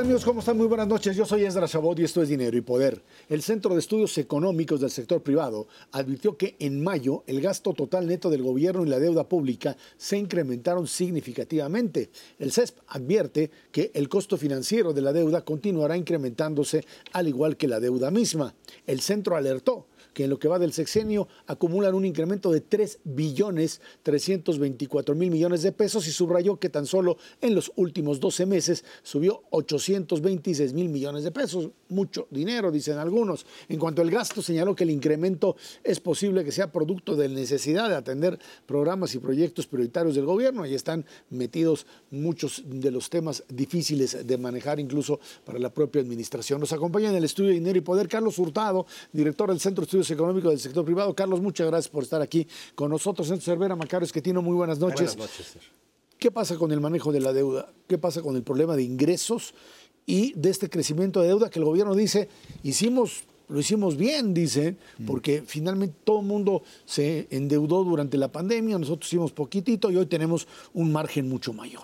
Hola, ¿qué tal amigos? ¿Cómo están? Muy buenas noches. Yo soy Ezra Chabot y esto es Dinero y Poder. El Centro de Estudios Económicos del Sector Privado advirtió que en mayo el gasto total neto del gobierno y la deuda pública se incrementaron significativamente. El CESP advierte que el costo financiero de la deuda continuará incrementándose al igual que la deuda misma. El centro alertó que en lo que va del sexenio acumulan un incremento de 3 billones 324 mil millones de pesos y subrayó que tan solo en los últimos 12 meses subió 826 mil millones de pesos. Mucho dinero, dicen algunos. En cuanto al gasto, señaló que el incremento es posible que sea producto de necesidad de atender programas y proyectos prioritarios del gobierno. Ahí están metidos muchos de los temas difíciles de manejar incluso para la propia administración. Nos acompaña en el estudio de Dinero y Poder Carlos Hurtado, director del Centro de Económico del Sector Privado. Carlos, muchas gracias por estar aquí con nosotros. Centro Cervera Macario tiene muy buenas noches. Buenas noches, sir. ¿Qué pasa con el manejo de la deuda? ¿Qué pasa con el problema de ingresos y de este crecimiento de deuda que el gobierno dice, hicimos lo hicimos bien, dice, Mm. porque finalmente todo el mundo se endeudó durante la pandemia, nosotros hicimos poquitito y hoy tenemos un margen mucho mayor.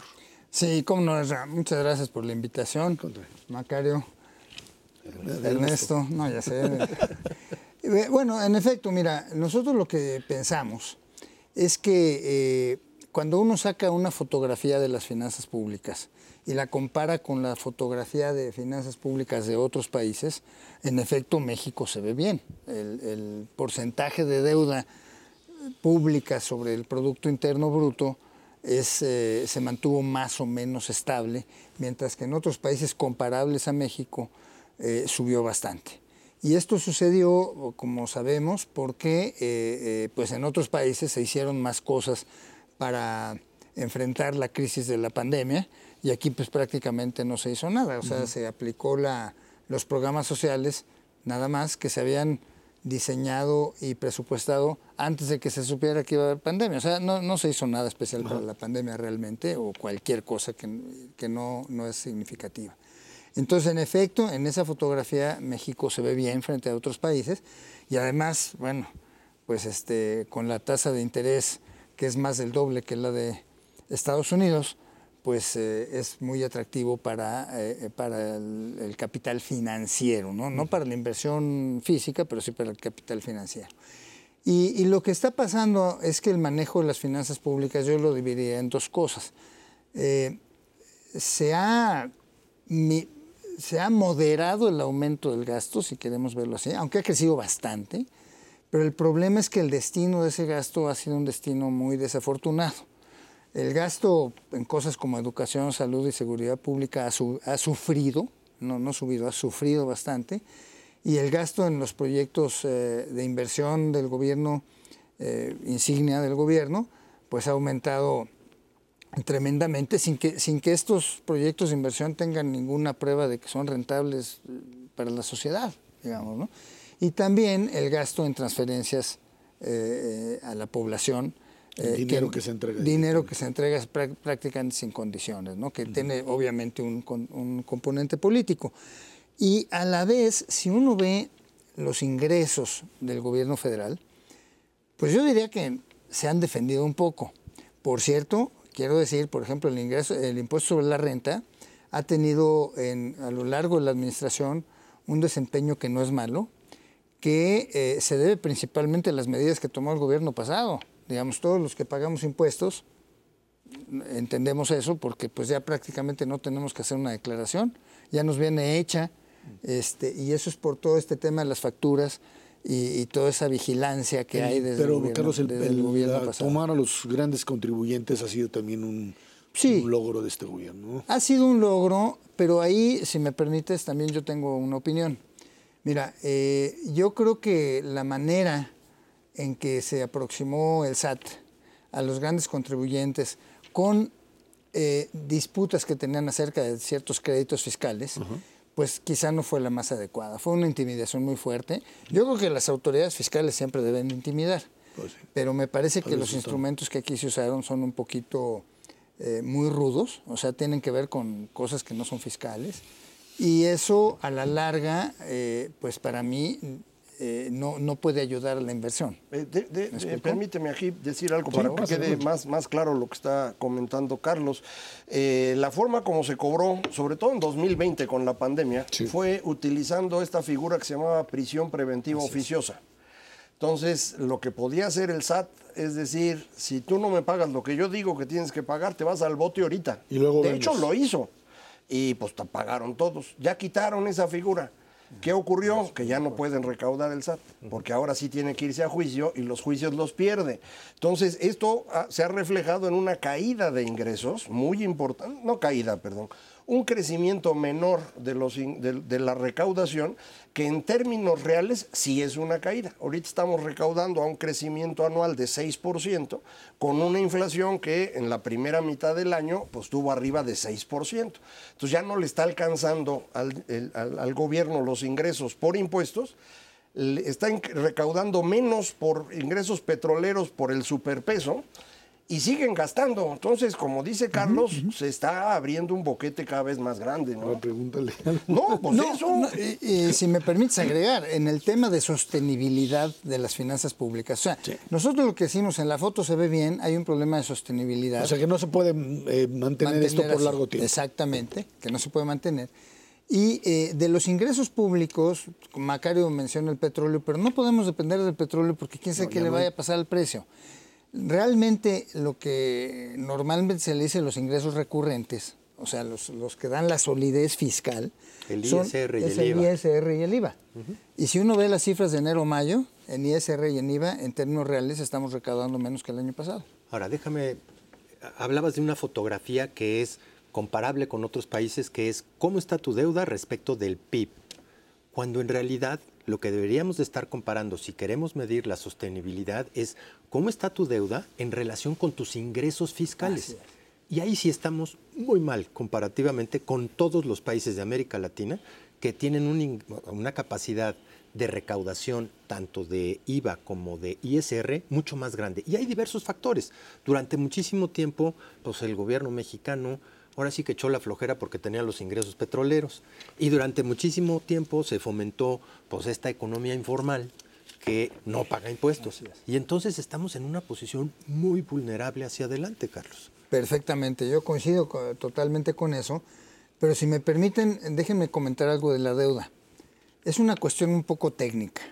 Sí, cómo no. Muchas gracias por la invitación. Macario, Ernesto, no, ya sé. Eh, bueno, en efecto, mira, nosotros lo que pensamos es que eh, cuando uno saca una fotografía de las finanzas públicas y la compara con la fotografía de finanzas públicas de otros países, en efecto México se ve bien. El, porcentaje de deuda pública sobre el Producto Interno Bruto eh, se mantuvo más o menos estable, mientras que en otros países comparables a México subió bastante. Y esto sucedió, como sabemos, porque eh, eh, pues en otros países se hicieron más cosas para enfrentar la crisis de la pandemia y aquí pues prácticamente no se hizo nada. O sea, se aplicó la, los programas sociales nada más que se habían diseñado y presupuestado antes de que se supiera que iba a haber pandemia. O sea, no, no se hizo nada especial para la pandemia realmente o cualquier cosa que, que no, no es significativa. Entonces, en efecto, en esa fotografía México se ve bien frente a otros países y además, bueno, pues este, con la tasa de interés que es más del doble que la de Estados Unidos, pues eh, es muy atractivo para, eh, para el, el, capital financiero, ¿no? no para la inversión física, pero sí para el capital financiero. Y, y, lo que está pasando es que el manejo de las finanzas públicas yo lo dividiría en dos cosas. Eh, se, ha, mi, se ha moderado el aumento del gasto, si queremos verlo así, aunque ha crecido bastante, pero el problema es que el destino de ese gasto ha sido un destino muy desafortunado. El gasto en cosas como educación, salud y seguridad pública ha, su, ha sufrido, no, no subido, ha sufrido bastante. Y el gasto en los proyectos eh, de inversión del gobierno, eh, insignia del gobierno, pues ha aumentado tremendamente sin que, sin que estos proyectos de inversión tengan ninguna prueba de que son rentables eh, para la sociedad, digamos. ¿no? Y también el gasto en transferencias eh, a la población el dinero que, que, se entrega. Dinero que se entrega prácticamente sin condiciones, ¿no? que uh -huh. tiene obviamente un, un, componente político. Y a la vez, si uno ve los ingresos del gobierno federal, pues yo diría que se han defendido un poco. Por cierto, quiero decir, por ejemplo, el, ingreso, el impuesto sobre la renta ha tenido en, a lo largo de la administración un desempeño que no es malo, que eh, se debe principalmente a las medidas que tomó el gobierno pasado. Digamos, todos los que pagamos impuestos, entendemos eso porque pues ya prácticamente no tenemos que hacer una declaración, ya nos viene hecha, este, y eso es por todo este tema de las facturas y, y toda esa vigilancia que hay desde Pero, el gobierno, Carlos, el, desde el, el gobierno la, pasado. Tomar a los grandes contribuyentes ha sido también un, sí, un logro de este gobierno. ¿no? Ha sido un logro, pero ahí, si me permites, también yo tengo una opinión. Mira, eh, yo creo que la manera en que se aproximó el SAT a los grandes contribuyentes con eh, disputas que tenían acerca de ciertos créditos fiscales, uh -huh. Pues quizá no fue la más adecuada. Fue una intimidación muy fuerte. Yo creo que las autoridades fiscales siempre deben intimidar, pues sí. pero me parece que los instrumentos que aquí se usaron son un poquito eh, muy rudos, o sea, tienen que ver con cosas que no son fiscales. Y eso a la larga, eh, pues para mí eh, no, no puede ayudar a la inversión. Eh, permíteme aquí decir algo para que quede más, más claro lo que está comentando Carlos. Eh, la forma como se cobró, sobre todo en 2020 con la pandemia, fue utilizando esta figura que se llamaba prisión preventiva oficiosa. Entonces, lo que podía hacer el SAT es decir, si tú no me pagas lo que yo digo que tienes que pagar, te vas al bote ahorita. Y luego de hecho, lo hizo. Y pues te pagaron todos. Ya quitaron esa figura. ¿Qué ocurrió? Que ya no pueden recaudar el SAT, porque ahora sí tiene que irse a juicio y los juicios los pierde. Entonces, esto se ha reflejado en una caída de ingresos muy importante, no caída, perdón, un crecimiento menor de, los, de, la recaudación, que en términos reales sí es una caída. Ahorita estamos recaudando a un crecimiento anual de 6%, con una inflación que en la primera mitad del año pues tuvo arriba de 6%. Entonces ya no le está alcanzando al, al gobierno los ingresos por impuestos, está recaudando menos por ingresos petroleros por el superpeso y siguen gastando. Entonces, como dice Carlos, se está abriendo un boquete cada vez más grande. ¿no? pregúntale. No, pues eso. y, si me permites agregar, en el tema de sostenibilidad de las finanzas públicas, o sea, nosotros lo que decimos en la foto se ve bien, hay un problema de sostenibilidad. O sea, que no se puede eh, mantener, esto por largo tiempo. Exactamente, que no se puede mantener. Y eh, de los ingresos públicos, Macario menciona el petróleo, pero no podemos depender del petróleo porque quién sabe qué le vaya a pasar al precio. Realmente lo que normalmente se le dice los ingresos recurrentes, o sea, los, que dan la solidez fiscal, el ISR y es el, ISR y el IVA. Y si uno ve las cifras de enero-mayo, en ISR y en IVA, en términos reales estamos recaudando menos que el año pasado. Ahora, déjame, hablabas de una fotografía que es comparable con otros países, que es cómo está tu deuda respecto del PIB, cuando en realidad lo que deberíamos de estar comparando si queremos medir la sostenibilidad es cómo está tu deuda en relación con tus ingresos fiscales. Y ahí sí estamos muy mal comparativamente con todos los países de América Latina que tienen una capacidad de recaudación tanto de IVA como de ISR mucho más grande. Y hay diversos factores. Durante muchísimo tiempo, pues el gobierno mexicano ahora sí que echó la flojera porque tenía los ingresos petroleros. Y durante muchísimo tiempo se fomentó pues esta economía informal que no paga impuestos. Y entonces estamos en una posición muy vulnerable hacia adelante, Carlos. Perfectamente, yo coincido totalmente con eso, pero si me permiten, déjenme comentar algo de la deuda. Es una cuestión un poco técnica,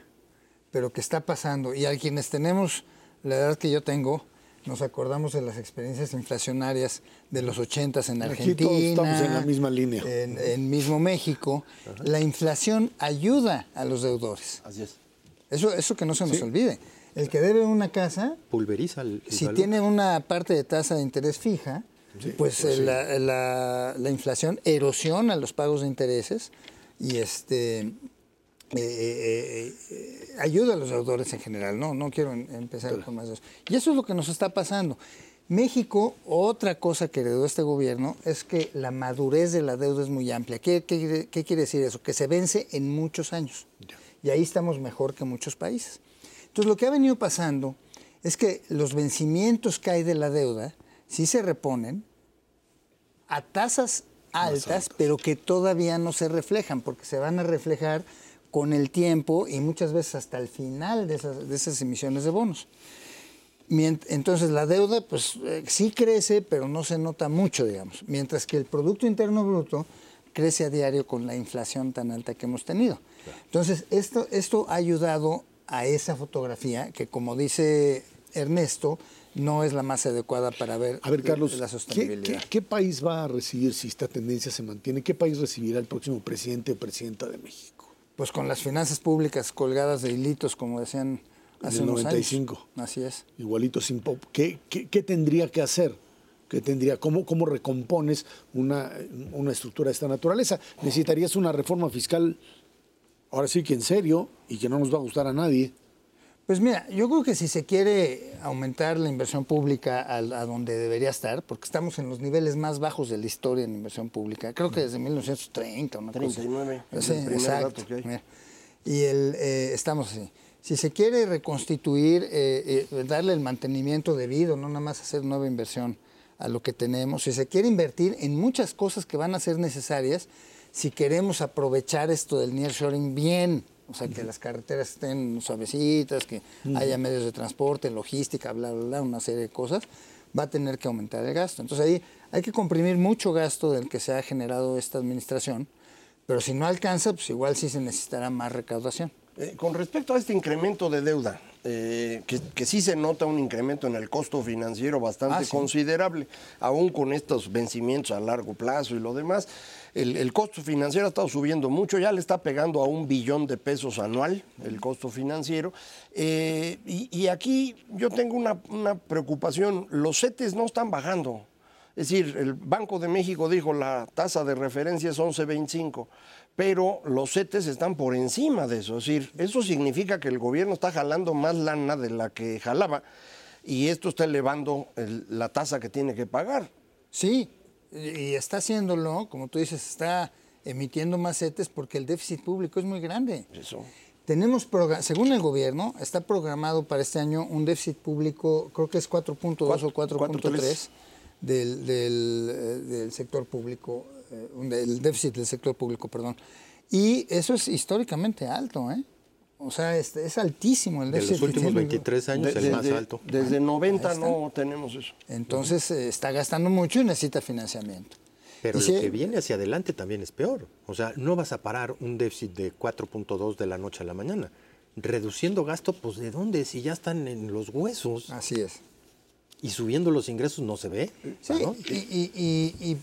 pero que está pasando. Y a quienes tenemos la edad que yo tengo, nos acordamos de las experiencias inflacionarias de los 80 en Argentina. Aquí estamos en la misma línea. En, mismo México. La inflación ayuda a los deudores. Así es. Eso, eso que no se nos olvide. El que debe una casa. Pulveriza el. si tiene una parte de tasa de interés fija, pues, pues la, la, inflación erosiona los pagos de intereses y este eh, eh, eh, ayuda a los deudores en general, no, no quiero empezar con más de eso. Y eso es lo que nos está pasando. México, otra cosa que heredó este gobierno es que la madurez de la deuda es muy amplia. ¿Qué, quiere decir eso? Que se vence en muchos años. Y ahí estamos mejor que muchos países. Entonces, lo que ha venido pasando es que los vencimientos que hay de la deuda sí se reponen a tasas altas, pero que todavía no se reflejan, porque se van a reflejar con el tiempo y muchas veces hasta el final de esas, emisiones de bonos. Entonces la deuda pues eh, sí crece, pero no se nota mucho, digamos, mientras que el Producto Interno Bruto crece a diario con la inflación tan alta que hemos tenido. Entonces esto, esto ha ayudado a esa fotografía que, como dice Ernesto, no es la más adecuada para ver, a ver Carlos, la sostenibilidad. ¿qué, qué, país va a recibir si esta tendencia se mantiene? ¿Qué país recibirá el próximo presidente o presidenta de México? Pues con las finanzas públicas colgadas de hilitos, como decían hace unos 95. años. Así es. Igualito sin pop. ¿Qué, qué, tendría que hacer? ¿Qué tendría, cómo, ¿Cómo recompones una, una estructura de esta naturaleza? Necesitarías una reforma fiscal, ahora sí que en serio, y que no nos va a gustar a nadie. Pues mira, yo creo que si se quiere aumentar la inversión pública a, donde debería estar, porque estamos en los niveles más bajos de la historia en inversión pública, creo que desde 1930, una 39, cosa. Sí, exacto. Y el, eh, estamos así. Si se quiere reconstituir, eh, eh, darle el mantenimiento debido, no nada más hacer nueva inversión a lo que tenemos, si se quiere invertir en muchas cosas que van a ser necesarias, si queremos aprovechar esto del nearshoring bien, O sea, que las carreteras estén suavecitas, que haya medios de transporte, logística, bla, bla, bla, una serie de cosas, va a tener que aumentar el gasto. Entonces ahí hay que comprimir mucho gasto del que se ha generado esta administración, pero si no alcanza, pues igual sí se necesitará más recaudación. Eh, con respecto a este incremento de deuda, eh, que, que, sí se nota un incremento en el costo financiero bastante Ah, sí. considerable, aún con estos vencimientos a largo plazo y lo demás. El, costo financiero ha estado subiendo mucho, ya le está pegando a un billón de pesos anual el costo financiero. Eh, y, aquí yo tengo una, una preocupación, los CETES no están bajando. Es decir, el Banco de México dijo la tasa de referencia es 11.25, pero los CETES están por encima de eso. Es decir, eso significa que el gobierno está jalando más lana de la que jalaba y esto está elevando el- la tasa que tiene que pagar. Sí, y está haciéndolo, como tú dices, está emitiendo más CETES porque el déficit público es muy grande. Eso. Tenemos, según el gobierno, está programado para este año un déficit público, creo que es 4.2 o 4.3 del, del, eh, del sector público, eh, del déficit del sector público, perdón. Y eso es históricamente alto, ¿eh? O sea, es, es altísimo el De déficit. los que últimos tiene. 23 años, De- el más desde, alto. desde 90 Ahí está. no tenemos eso. Entonces eh, está gastando mucho y necesita financiamiento. Pero lo si- que viene hacia adelante también es peor. O sea, no vas a parar un déficit de 4.2 de la noche a la mañana. Reduciendo gasto, pues ¿de dónde? Si ya están en los huesos Así es. y subiendo los ingresos no se ve. Sí, ¿no? y, y- y- y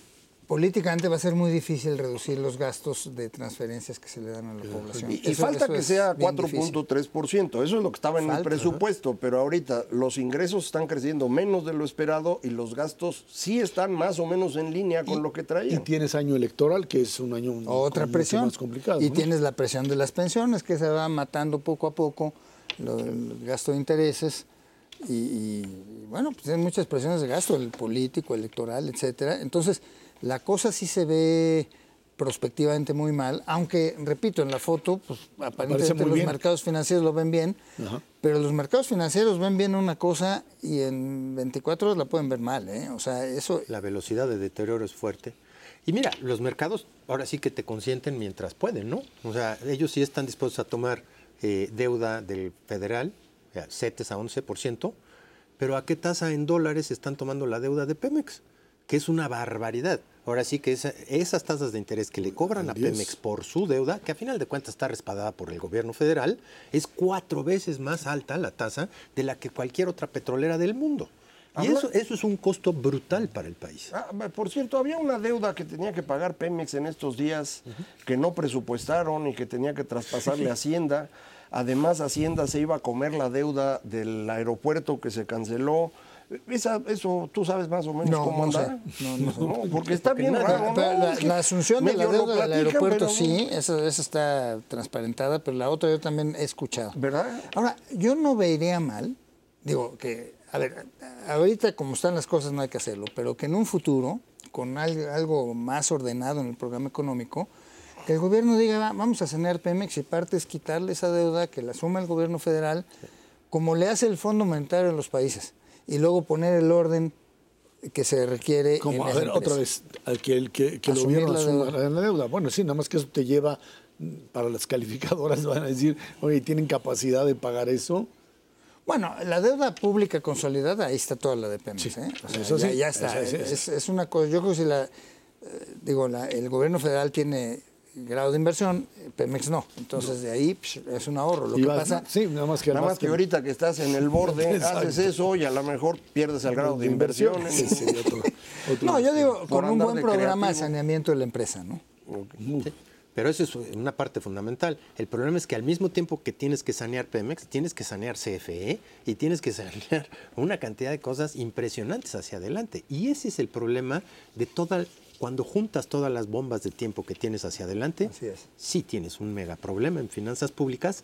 políticamente va a ser muy difícil reducir los gastos de transferencias que se le dan a la población. Y, y Eso- falta eso que sea bien difícil. 4.3%. Eso es lo que estaba en el presupuesto, pero ahorita los ingresos están creciendo menos de lo esperado y los gastos sí están más o menos en línea con lo que Y traían. tienes año electoral, que es un año Otra presión. más complicado. y ¿no? tienes la presión de las pensiones que se va matando poco a poco, lo- el gasto de intereses. Y, y, bueno, pues hay muchas presiones de gasto, el político, electoral, etcétera. Entonces, la cosa sí se ve prospectivamente muy mal, aunque, repito, en la foto, pues aparentemente los bien. mercados financieros lo ven bien, Ajá. pero los mercados financieros ven bien una cosa y en 24 horas la pueden ver mal, ¿eh? O sea, eso... La velocidad de deterioro es fuerte. Y mira, los mercados ahora sí que te consienten mientras pueden, ¿no? O sea, ellos sí están dispuestos a tomar eh, deuda del federal, CETES a 11%, pero ¿a qué tasa en dólares están tomando la deuda de Pemex? Que es una barbaridad. Ahora sí que esa- esas tasas de interés que le cobran a. Pemex por su deuda, que a final de cuentas está respaldada por el gobierno federal, es cuatro veces más alta la tasa de la que cualquier otra petrolera del mundo. Y Habla- eso, eso es un costo brutal para el país. Ah, por cierto, había una deuda que tenía que pagar Pemex en estos días que no presupuestaron y que tenía que traspasarle a Hacienda. Además, Hacienda se iba a comer la deuda del aeropuerto que se canceló. Esa- eso tú sabes más o menos No, cómo no anda. sé. No, no porque está bien raro. Pero ¿no? la, Es que la asunción de la deuda del aeropuerto, pero- sí, esa, esa está transparentada, pero la otra yo también he escuchado. ¿Verdad? Ahora, yo no vería mal, digo que, a ver, ahorita como están las cosas no hay que hacerlo, pero que en un futuro, con al- algo más ordenado en el programa económico, que el gobierno diga, "Va, vamos a sanear Pemex y parte es quitarle esa deuda que la suma el gobierno federal, como le hace el Fondo Monetario en los países, y luego poner el orden que se requiere. Como, a ver, empresa. otra vez, al que el, que, que el gobierno la asuma deuda. la deuda. Bueno, sí, nada más que eso te lleva, mm, para las calificadoras van a decir, oye, ¿tienen capacidad de pagar eso? Bueno, la deuda pública consolidada, ahí está toda la de Pemex. Sí, ¿eh? O sea, eso ya, sí, ya está. eso sí, es, es una cosa, yo creo que si la, eh, digo, la- el gobierno federal tiene grado de inversión, eh, Pemex no. Entonces de ahí psh, es un ahorro. Lo Y que vas- pasa, sí, nada más que, Nada más que ahorita que estás en el borde, Exacto. haces eso y a lo mejor pierdes el grado de inversión. Sí, sí, otro- otro- no, yo digo, con un buen de programa de saneamiento de la empresa, ¿no? Sí, Pero eso es una parte fundamental. El problema es que al mismo tiempo que tienes que sanear Pemex, tienes que sanear CFE y tienes que sanear una cantidad de cosas impresionantes hacia adelante. Y ese es el problema de toda, cuando juntas todas las bombas de tiempo que tienes hacia adelante, sí tienes un mega problema en finanzas públicas,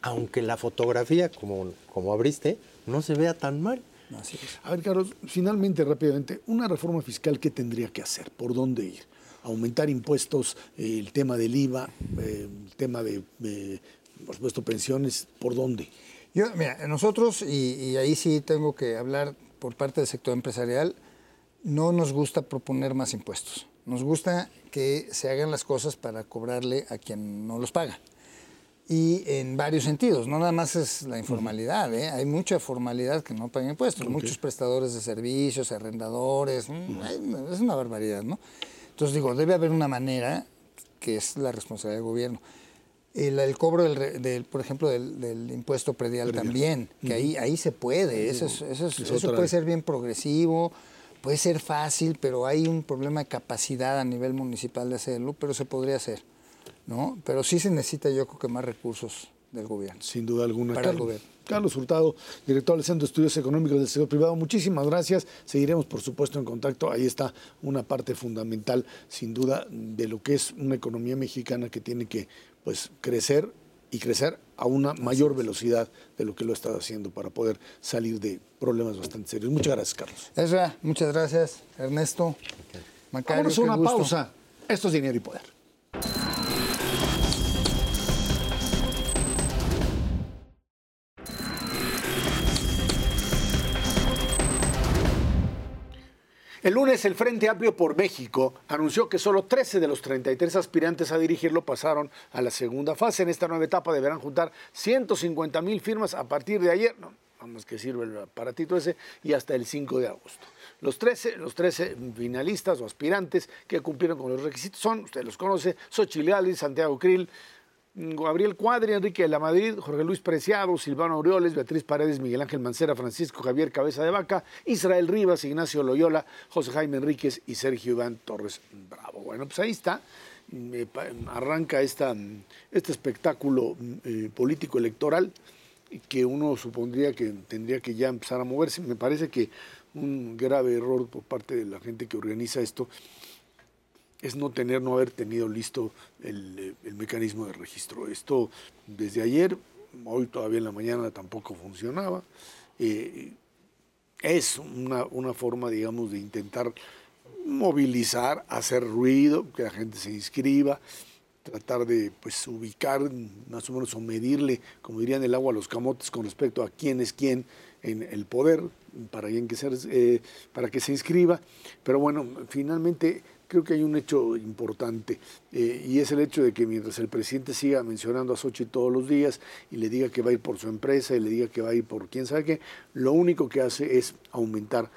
aunque la fotografía, como, como abriste, no se vea tan mal. Así es. A ver, Carlos, finalmente, rápidamente, una reforma fiscal, ¿qué tendría que hacer? ¿Por dónde ir? Aumentar impuestos, eh, el tema del IVA, eh, el tema de, eh, por supuesto, pensiones, ¿por dónde? Yo, mira, nosotros, y, y ahí sí tengo que hablar por parte del sector empresarial, no nos gusta proponer más impuestos. Nos gusta que se hagan las cosas para cobrarle a quien no los paga. y en varios sentidos, no nada más es la informalidad, ¿eh? hay mucha formalidad que no pagan impuestos, muchos prestadores de servicios, arrendadores, mm, es una barbaridad, ¿no? Entonces digo, debe haber una manera que es la responsabilidad del gobierno. El, cobro, del, por ejemplo, del, impuesto predial, también, que ahí, ahí se puede, eso, eso, puede ser bien progresivo, puede ser fácil, pero hay un problema de capacidad a nivel municipal de hacerlo, pero se podría hacer. ¿no? Pero sí se necesita, yo creo que más recursos del gobierno. Sin duda alguna. Para el gobierno. Carlos Hurtado, director del Centro de Estudios Económicos del Sector Privado, muchísimas gracias. Seguiremos, por supuesto, en contacto. Ahí está una parte fundamental, sin duda, de lo que es una economía mexicana que tiene que pues, crecer y crecer a una mayor velocidad de lo que lo ha estado haciendo para poder salir de problemas bastante serios. Muchas gracias, Carlos. Ezra, muchas gracias, Ernesto. Macario, Vamos a una pausa. Esto es Dinero y Poder. El lunes el Frente Amplio por México anunció que solo 13 de los 33 aspirantes a dirigirlo pasaron a la segunda fase. En esta nueva etapa deberán juntar 150 mil firmas a partir de ayer, no, vamos que sirve el aparatito ese, y hasta el 5 de agosto. Los 13, los 13 finalistas o aspirantes que cumplieron con los requisitos son, usted los conoce, Xochitl Santiago Krill, Gabriel Cuadri, Enrique de la Madrid, Jorge Luis Preciado, Silvano Aureoles, Beatriz Paredes, Miguel Ángel Mancera, Francisco Javier Cabeza de Vaca, Israel Rivas, Ignacio Loyola, José Jaime Enríquez y Sergio Iván Torres Bravo. Bueno, pues ahí está. arranca este espectáculo eh, político electoral que uno supondría que tendría que ya empezar a moverse. Me parece que un grave error por parte de la gente que organiza esto es no tener, no haber tenido listo el, mecanismo de registro. Esto desde ayer, hoy todavía en la mañana tampoco funcionaba. Eh, es una, una, forma, digamos, de intentar movilizar, hacer ruido, que la gente se inscriba, tratar de pues, ubicar más o menos o medirle, como dirían el agua a los camotes con respecto a quién es quién en el poder para, que, eh, para que se inscriba. Pero bueno, finalmente creo que hay un hecho importante eh, y es el hecho de que mientras el presidente siga mencionando a Sochi todos los días y le diga que va a ir por su empresa y le diga que va a ir por quién sabe qué, lo único que hace es aumentar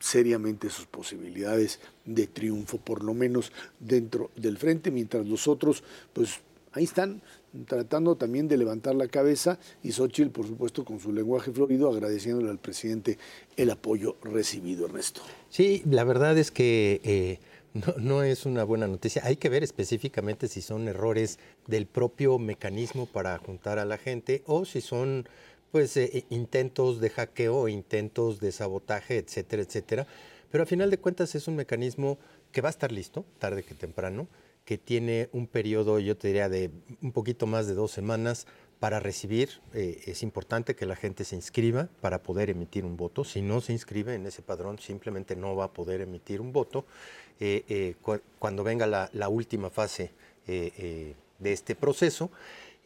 seriamente sus posibilidades de triunfo, por lo menos dentro del frente, mientras los otros, pues ahí están tratando también de levantar la cabeza y Xochitl, por supuesto, con su lenguaje florido, agradeciéndole al presidente el apoyo recibido, Ernesto. Sí, la verdad es que... Eh, no, es una buena noticia. Hay que ver específicamente si son errores del propio mecanismo para juntar a la gente o si son pues eh, eh, intentos de hackeo, intentos de sabotaje, etcétera, etcétera. Pero a final de cuentas es un mecanismo que va a estar listo tarde que temprano, que tiene un periodo, yo te diría, de un poquito más de dos semanas para recibir. Eh, es importante que la gente se inscriba para poder emitir un voto. Si no se inscribe en ese padrón, simplemente no va a poder emitir un voto. Eh, eh, cuando venga la, última fase eh, de este proceso.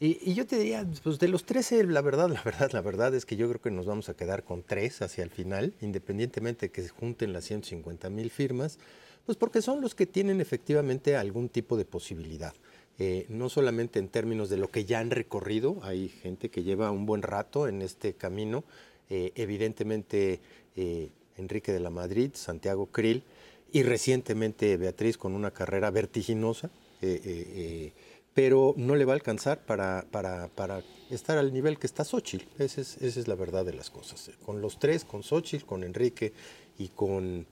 Y, yo te diría, pues de los 13, la verdad, la verdad, la verdad es que yo creo que nos vamos a quedar con tres hacia el final, independientemente de que se junten las 150 mil firmas, pues porque son los que tienen efectivamente algún tipo de posibilidad. no solamente en términos de lo que ya han recorrido, hay gente que lleva un buen rato en este camino, evidentemente Enrique de la Madrid, Santiago Krill, y recientemente Beatriz con una carrera vertiginosa, eh, eh, eh, pero no le va a alcanzar para, para, para, estar al nivel que está Xochitl. Esa es, esa es la verdad de las cosas. Con los tres, con Xochitl, con Enrique y con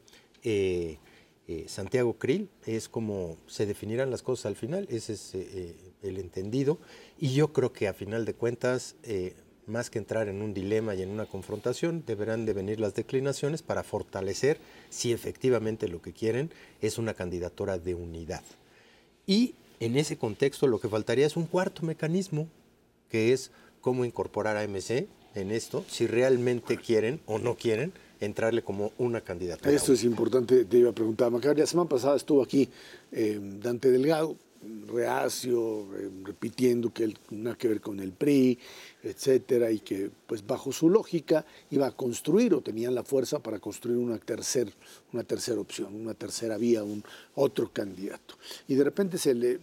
Santiago Krill, es como se definirán las cosas al final, ese es el entendido. Y yo creo que a final de cuentas más que entrar en un dilema y en una confrontación, deberán de venir las declinaciones para fortalecer si efectivamente lo que quieren es una candidatura de unidad. Y en ese contexto lo que faltaría es un cuarto mecanismo, que es cómo incorporar a MC en esto, si realmente quieren o no quieren entrarle como una candidatura. Esto es importante, te iba a preguntar, Macario, la semana pasada estuvo aquí eh, Dante Delgado, reacio, eh, repitiendo que él nada que ver con el PRI, etcétera, y que pues bajo su lógica iba a construir o tenían la fuerza para construir una, tercer, una tercera opción, una tercera vía, un otro candidato. Y de repente se le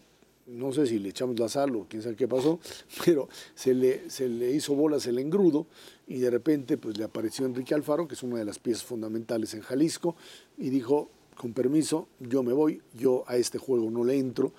no sé si le echamos la sal o quién sabe qué pasó, pero se le, se le hizo bolas el engrudo y de repente pues le apareció Enrique Alfaro, que es una de las piezas fundamentales en Jalisco, y dijo, con permiso, yo me voy, yo a este juego no le entro,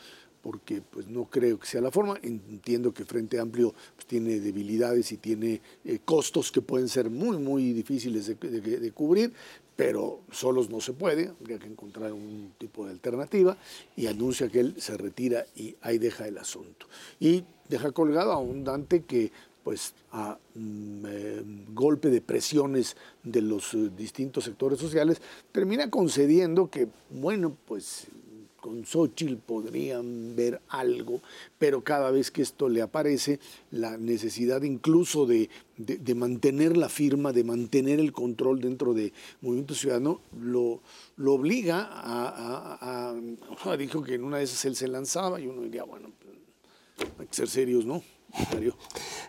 porque pues no creo que sea la forma. Entiendo que Frente Amplio pues, tiene debilidades y tiene eh, costos que pueden ser muy, muy difíciles de, de, cubrir, pero solos no se puede, habría que encontrar un tipo de alternativa y anuncia que él se retira y ahí deja el asunto. Y deja colgado a un Dante que pues a mm, eh, golpe de presiones de los eh, distintos sectores sociales, termina concediendo que, bueno, pues con Xochitl podrían ver algo, pero cada vez que esto le aparece, la necesidad incluso de, mantener la firma, de mantener el control dentro de Movimiento Ciudadano, lo, lo obliga a, Dijo que en una de esas él se lanzaba y uno diría, bueno, hay que ser serios, ¿no?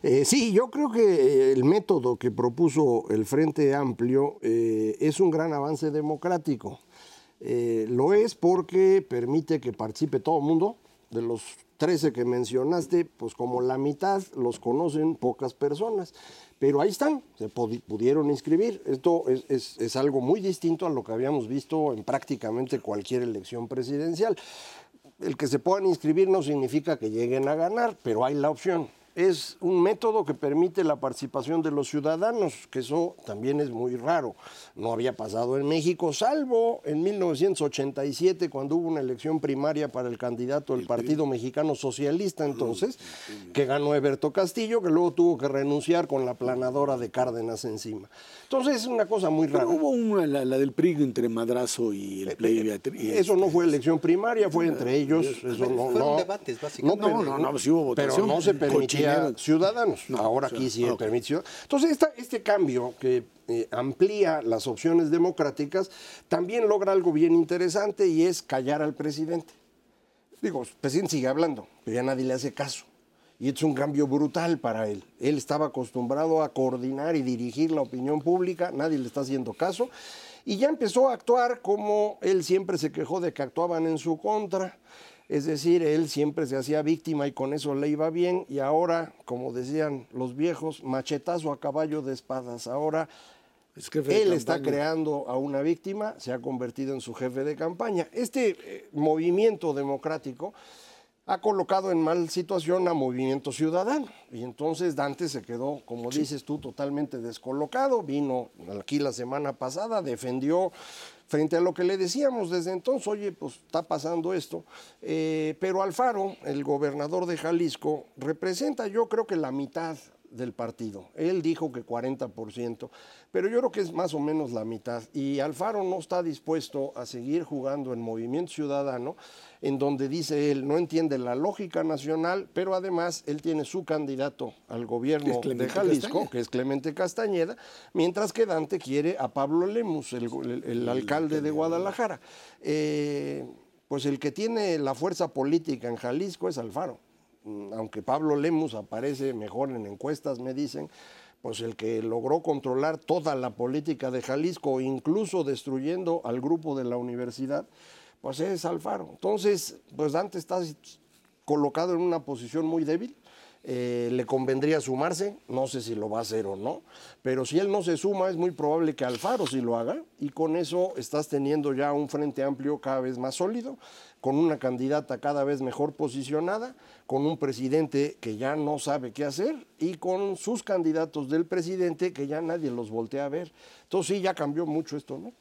Eh, sí, yo creo que el método que propuso el Frente Amplio eh, es un gran avance democrático. Eh, lo es porque permite que participe todo el mundo. De los 13 que mencionaste, pues como la mitad los conocen pocas personas. Pero ahí están, se pudieron inscribir. Esto es, es algo muy distinto a lo que habíamos visto en prácticamente cualquier elección presidencial. El que se puedan inscribir no significa que lleguen a ganar, pero hay la opción es un método que permite la participación de los ciudadanos, que eso también es muy raro. No había pasado en México, salvo en 1987, cuando hubo una elección primaria para el candidato del Partido Mexicano Socialista entonces, que ganó Eberto Castillo, que luego tuvo que renunciar con la planadora de Cárdenas encima. Entonces es una cosa muy rara. hubo una, la, del PRI entre Madrazo y el eh, Play eh, Eso no fue elección primaria, fue entre ellos. Eso no, Fueron debates, básicamente. No, no, no, no, hubo votación. Pero no se permitía ciudadanos. Ahora aquí sí okay. permite Entonces, este cambio que eh, amplía las opciones democráticas también logra algo bien interesante y es callar al presidente. Digo, el presidente sigue hablando, pero ya nadie le hace caso. Y es un cambio brutal para él. Él estaba acostumbrado a coordinar y dirigir la opinión pública, nadie le está haciendo caso. Y ya empezó a actuar como él siempre se quejó de que actuaban en su contra. Es decir, él siempre se hacía víctima y con eso le iba bien y ahora, como decían los viejos, machetazo a caballo de espadas. Ahora él está creando a una víctima, se ha convertido en su jefe de campaña. Este eh, movimiento democrático ha colocado en mal situación a Movimiento Ciudadano. Y entonces Dante se quedó, como dices tú, totalmente descolocado. Vino aquí la semana pasada, defendió frente a lo que le decíamos desde entonces, oye, pues está pasando esto. Eh, pero Alfaro, el gobernador de Jalisco, representa yo creo que la mitad del partido. Él dijo que 40%, pero yo creo que es más o menos la mitad. Y Alfaro no está dispuesto a seguir jugando en Movimiento Ciudadano, en donde dice él no entiende la lógica nacional, pero además él tiene su candidato al gobierno de Jalisco, que es Clemente Castañeda, mientras que Dante quiere a Pablo Lemus, el, alcalde de Guadalajara. Eh, pues el que tiene la fuerza política en Jalisco es Alfaro. Mm, aunque Pablo Lemus aparece mejor en encuestas, me dicen, pues el que logró controlar toda la política de Jalisco, incluso destruyendo al grupo de la universidad, pues es Alfaro. Entonces, pues Dante está colocado en una posición muy débil. Eh, le convendría sumarse, no sé si lo va a hacer o no, pero si él no se suma es muy probable que Alfaro sí lo haga y con eso estás teniendo ya un frente amplio cada vez más sólido con una candidata cada vez mejor posicionada, con un presidente que ya no sabe qué hacer y con sus candidatos del presidente que ya nadie los voltea a ver. Entonces sí, ya cambió mucho esto, ¿no?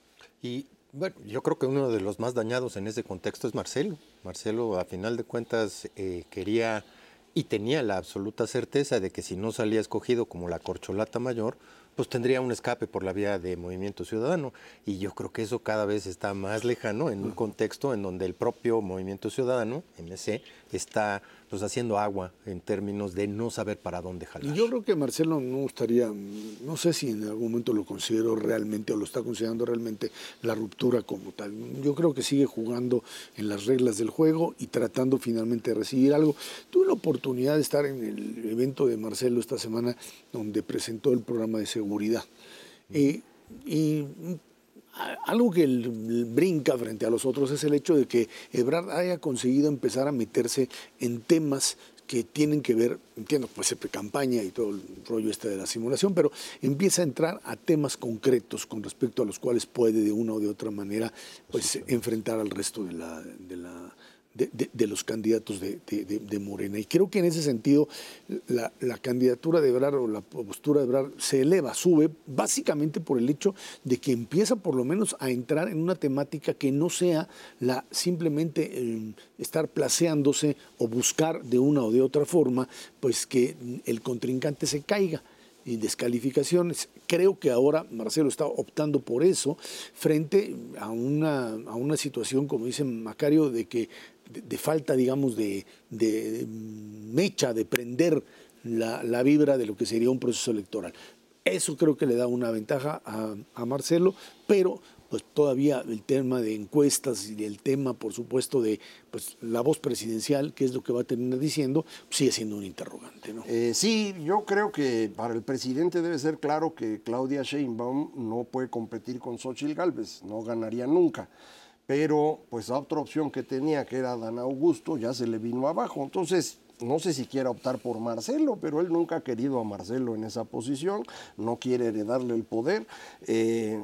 Y bueno, yo creo que uno de los más dañados en ese contexto es Marcelo. Marcelo, a final de cuentas, eh, quería y tenía la absoluta certeza de que si no salía escogido como la corcholata mayor, pues tendría un escape por la vía de Movimiento Ciudadano. Y yo creo que eso cada vez está más lejano en un contexto en donde el propio Movimiento Ciudadano, MC, está pues haciendo agua en términos de no saber para dónde jalar. Yo creo que Marcelo no estaría, no sé si en algún momento lo considero realmente o lo está considerando realmente la ruptura como tal. Yo creo que sigue jugando en las reglas del juego y tratando finalmente de recibir algo. Tuve la oportunidad de estar en el evento de Marcelo esta semana donde presentó el programa de seguridad. Eh, y algo que brinca frente a los otros es el hecho de que Ebrard haya conseguido empezar a meterse en temas que tienen que ver, entiendo, pues campaña y todo el rollo este de la simulación, pero empieza a entrar a temas concretos con respecto a los cuales puede de una o de otra manera pues enfrentar al resto de la, de la de, los candidatos de, Morena. Y creo que en ese sentido la, candidatura de Ebrard o la postura de Ebrard se eleva, sube, básicamente por el hecho de que empieza por lo menos a entrar en una temática que no sea la simplemente eh, estar placeándose o buscar de una o de otra forma, pues que el contrincante se caiga y descalificaciones. Creo que ahora Marcelo está optando por eso frente a una, a una situación, como dice Macario, de que de, falta, digamos, de, mecha, de prender la, vibra de lo que sería un proceso electoral. Eso creo que le da una ventaja a, Marcelo, pero pues todavía el tema de encuestas y el tema, por supuesto, de pues, la voz presidencial, que es lo que va a terminar diciendo, sigue siendo un interrogante. ¿no? Eh, sí, yo creo que para el presidente debe ser claro que Claudia Sheinbaum no puede competir con Xochitl Gálvez, no ganaría nunca pero pues la otra opción que tenía, que era Dan Augusto, ya se le vino abajo. Entonces, no sé si quiera optar por Marcelo, pero él nunca ha querido a Marcelo en esa posición, no quiere heredarle el poder. Eh,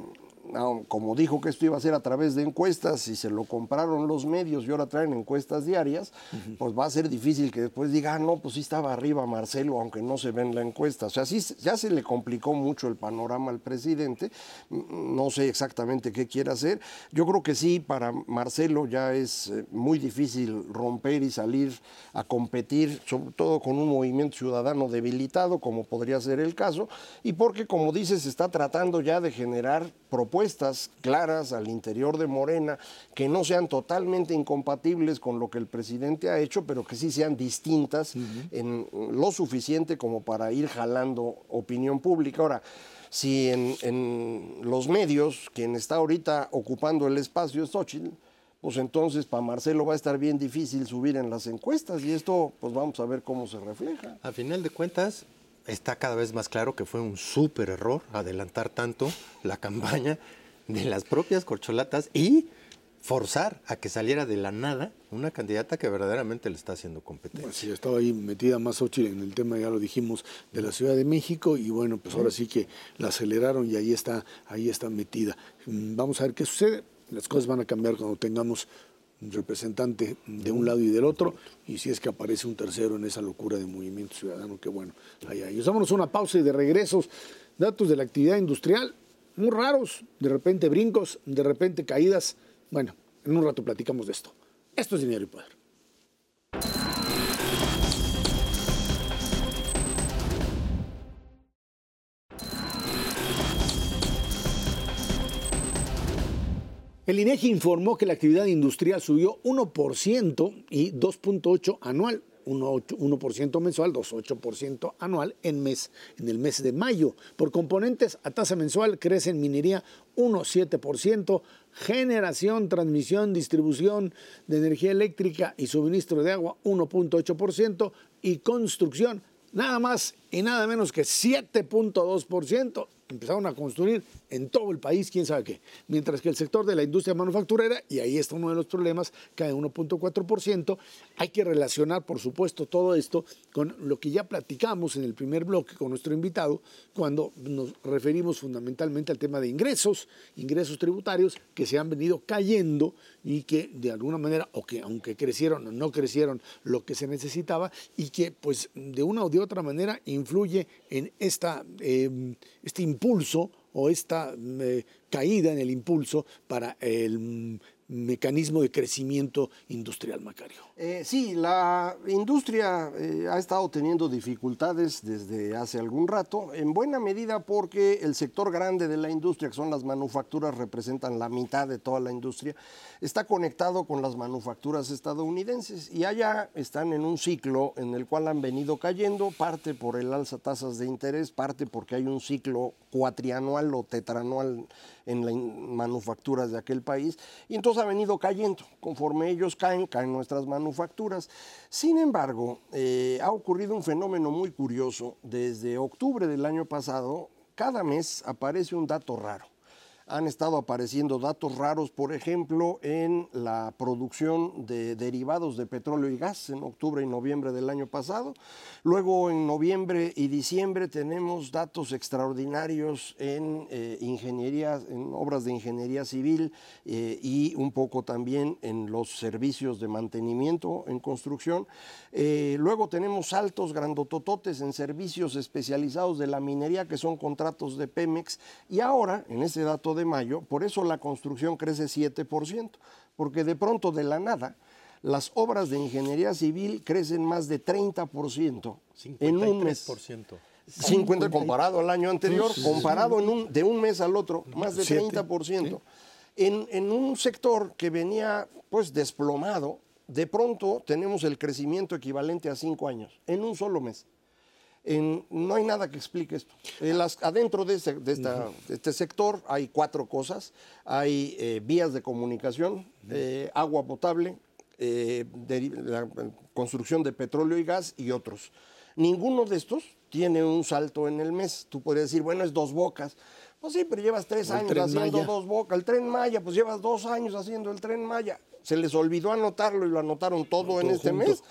como dijo que esto iba a ser a través de encuestas y se lo compraron los medios y ahora traen encuestas diarias, pues va a ser difícil que después diga, ah, no, pues sí estaba arriba Marcelo, aunque no se ve en la encuesta. O sea, sí, ya se le complicó mucho el panorama al presidente, no sé exactamente qué quiere hacer. Yo creo que sí, para Marcelo ya es eh, muy difícil romper y salir a competir, sobre todo con un movimiento ciudadano debilitado, como podría ser el caso, y porque, como dices, se está tratando ya de generar propuestas claras al interior de Morena que no sean totalmente incompatibles con lo que el presidente ha hecho, pero que sí sean distintas en lo suficiente como para ir jalando opinión pública. Ahora, si en, los medios quien está ahorita ocupando el espacio es Xochitl, pues entonces para Marcelo va a estar bien difícil subir en las encuestas y esto pues vamos a ver cómo se refleja. A final de cuentas, está cada vez más claro que fue un súper error adelantar tanto la campaña de las propias corcholatas y forzar a que saliera de la nada una candidata que verdaderamente le está haciendo competencia. sí, estaba ahí metida más Xochitl en el tema, ya lo dijimos, de la Ciudad de México y bueno, pues ahora sí que la aceleraron y ahí está, ahí está metida. Mm, vamos a ver qué sucede. Las cosas van a cambiar cuando tengamos representante de un lado y del otro, y si es que aparece un tercero en esa locura de movimiento ciudadano, que bueno, ahí hay. Vámonos una pausa y de regresos, datos de la actividad industrial, muy raros, de repente brincos, de repente caídas. Bueno, en un rato platicamos de esto. Esto es dinero y poder. El INEGI informó que la actividad industrial subió 1% y 2.8 anual, 1%, mensual, 2.8% anual en, mes, en el mes de mayo. Por componentes, a tasa mensual crece en minería 1.7%, generación, transmisión, distribución de energía eléctrica y suministro de agua 1.8% y construcción nada más y nada menos que 7.2% empezaron a construir en todo el país, quién sabe qué. Mientras que el sector de la industria manufacturera, y ahí está uno de los problemas, cae 1.4%. Hay que relacionar, por supuesto, todo esto con lo que ya platicamos en el primer bloque con nuestro invitado, cuando nos referimos fundamentalmente al tema de ingresos, ingresos tributarios que se han venido cayendo y que de alguna manera, o que aunque crecieron o no crecieron lo que se necesitaba, y que pues de una o de otra manera influye en esta, eh, este impulso o esta eh, caída en el impulso para el mecanismo de crecimiento industrial, Macario. Eh, sí, la industria eh, ha estado teniendo dificultades desde hace algún rato, en buena medida porque el sector grande de la industria, que son las manufacturas, representan la mitad de toda la industria, está conectado con las manufacturas estadounidenses y allá están en un ciclo en el cual han venido cayendo, parte por el alza tasas de interés, parte porque hay un ciclo cuatrianual o tetranual en las manufacturas de aquel país, y entonces ha venido cayendo. Conforme ellos caen, caen nuestras manufacturas. Sin embargo, eh, ha ocurrido un fenómeno muy curioso. Desde octubre del año pasado, cada mes aparece un dato raro. Han estado apareciendo datos raros, por ejemplo, en la producción de derivados de petróleo y gas en octubre y noviembre del año pasado. Luego en noviembre y diciembre tenemos datos extraordinarios en eh, ingeniería, en obras de ingeniería civil eh, y un poco también en los servicios de mantenimiento en construcción. Eh, luego tenemos saltos grandotototes en servicios especializados de la minería que son contratos de Pemex y ahora en ese dato de mayo, por eso la construcción crece 7%, porque de pronto de la nada las obras de ingeniería civil crecen más de 30% en un mes. 50 comparado al año anterior, comparado en un, de un mes al otro, más de 30%. En, en, un sector que venía pues desplomado, de pronto tenemos el crecimiento equivalente a cinco años, en un solo mes no hay nada que explique esto. adentro de, este sector hay cuatro cosas. Hay eh, vías de comunicación, eh, agua potable, eh, la construcción de petróleo y gas y otros. Ninguno de estos tiene un salto en el mes. Tú podrías decir, bueno, es dos bocas. Pues sí, pero llevas tres años haciendo dos bocas. El tren Maya, pues llevas dos años haciendo el tren Maya. Se les olvidó anotarlo y lo anotaron todo, en este mes.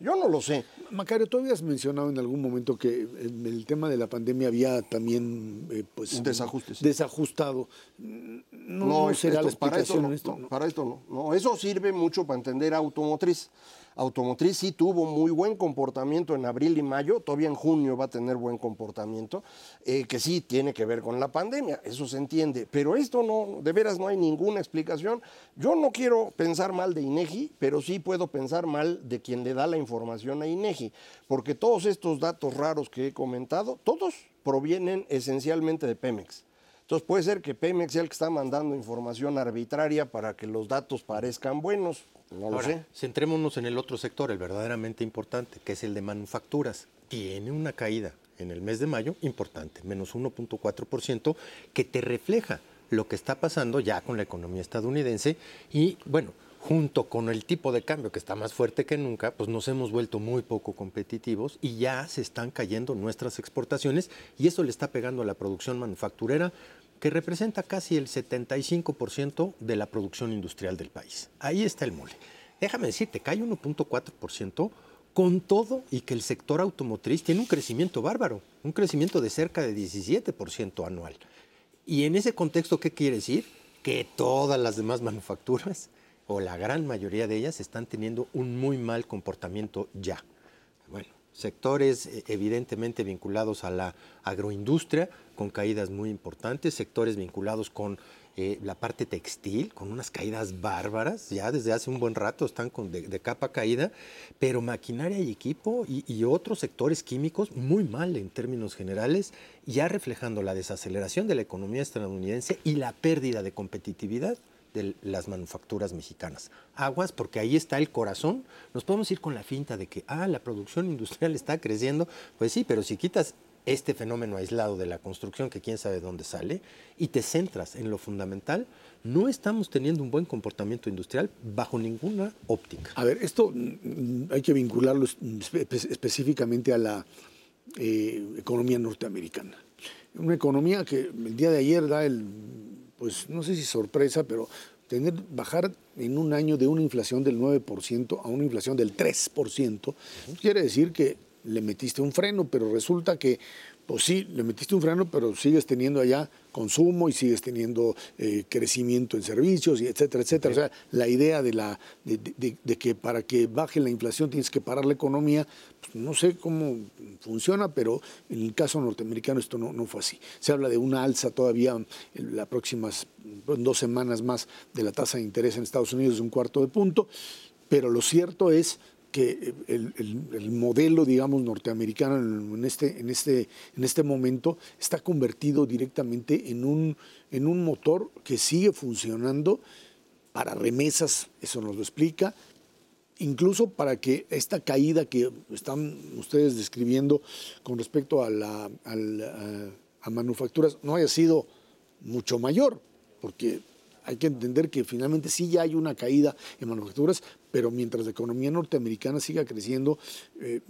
Yo no lo sé. Macario, tú habías mencionado en algún momento que el tema de la pandemia había también eh, pues, Desajustes. desajustado. No, será la explicación para esto, Para esto no. no. Eso sirve mucho para entender automotriz automotriz sí tuvo muy buen comportamiento en abril y mayo, todavía en junio va a tener buen comportamiento, eh, que sí tiene que ver con la pandemia, eso se entiende, pero esto no, de veras no hay ninguna explicación. Yo no quiero pensar mal de INEGI, pero sí puedo pensar mal de quien le da la información a INEGI, porque todos estos datos raros que he comentado, todos provienen esencialmente de Pemex. Entonces puede ser que Pemex sea el que está mandando información arbitraria para que los datos parezcan buenos. No lo sé. Centrémonos en el otro sector, el verdaderamente importante, que es el de manufacturas. Tiene una caída en el mes de mayo importante, menos 1.4%, que te refleja lo que está pasando ya con la economía estadounidense y, bueno, junto con el tipo de cambio que está más fuerte que nunca, pues nos hemos vuelto muy poco competitivos y ya se están cayendo nuestras exportaciones y eso le está pegando a la producción manufacturera que representa casi el 75% de la producción industrial del país. Ahí está el mole. Déjame decirte, cae 1.4% con todo y que el sector automotriz tiene un crecimiento bárbaro, un crecimiento de cerca de 17% anual. Y en ese contexto, ¿qué quiere decir? Que todas las demás manufacturas, o la gran mayoría de ellas, están teniendo un muy mal comportamiento ya. Bueno, sectores eh, evidentemente vinculados a la agroindustria, con caídas muy importantes, sectores vinculados con eh, la parte textil, con unas caídas bárbaras, ya desde hace un buen rato están con de, capa caída, pero maquinaria y equipo y, y, otros sectores químicos muy mal en términos generales, ya reflejando la desaceleración de la economía estadounidense y la pérdida de competitividad de las manufacturas mexicanas. Aguas, porque ahí está el corazón. Nos podemos ir con la finta de que, ah, la producción industrial está creciendo. Pues sí, pero si quitas este fenómeno aislado de la construcción, que quién sabe dónde sale, y te centras en lo fundamental, no estamos teniendo un buen comportamiento industrial bajo ninguna óptica. A ver, esto mm, hay que vincularlo específicamente a la eh, economía norteamericana. Una economía que el día de ayer da el pues no sé si sorpresa, pero tener, bajar en un año de una inflación del 9% a una inflación del 3%, quiere decir que le metiste un freno, pero resulta que pues sí, le metiste un freno, pero sigues teniendo allá consumo y sigues teniendo eh, crecimiento en servicios, y etcétera, etcétera. O sea, la idea de, la, de, que para que baje la inflación tienes que parar la economía, pues no sé cómo funciona, pero en el caso norteamericano esto no, no fue así. Se habla de una alza todavía en las próximas dos semanas más de la tasa de interés en Estados Unidos de un cuarto de punto, pero lo cierto es que el, modelo, digamos, norteamericano en este, en, este, en este momento está convertido directamente en un, en un motor que sigue funcionando para remesas, eso nos lo explica, incluso para que esta caída que están ustedes describiendo con respecto a, la, a manufacturas no haya sido mucho mayor, porque hay que entender que finalmente sí ya hay una caída en manufacturas, pero mientras la economía norteamericana siga creciendo, eh,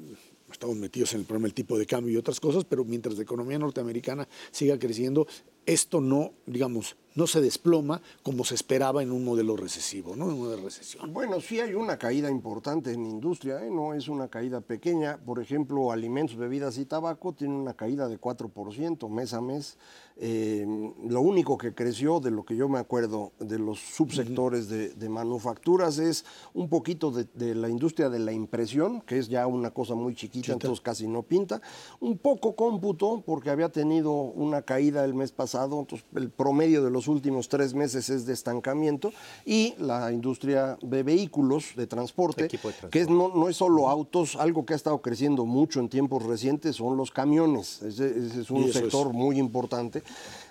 estamos metidos en el problema del tipo de cambio y otras cosas, pero mientras la economía norteamericana siga creciendo, esto no, digamos, no se desploma como se esperaba en un modelo recesivo, ¿no? En una recesión. Bueno, sí hay una caída importante en industria, ¿eh? no es una caída pequeña. Por ejemplo, alimentos, bebidas y tabaco tienen una caída de 4% mes a mes. Eh, lo único que creció, de lo que yo me acuerdo, de los subsectores de, manufacturas es un poquito de, la industria de la impresión, que es ya una cosa muy chiquita, entonces casi no pinta. Un poco cómputo, porque había tenido una caída el mes pasado, entonces el promedio de los últimos tres meses es de estancamiento. Y la industria de vehículos, de transporte, que no, es solo autos, algo que ha estado creciendo mucho en tiempos recientes son los camiones. Ese, es un sector muy importante.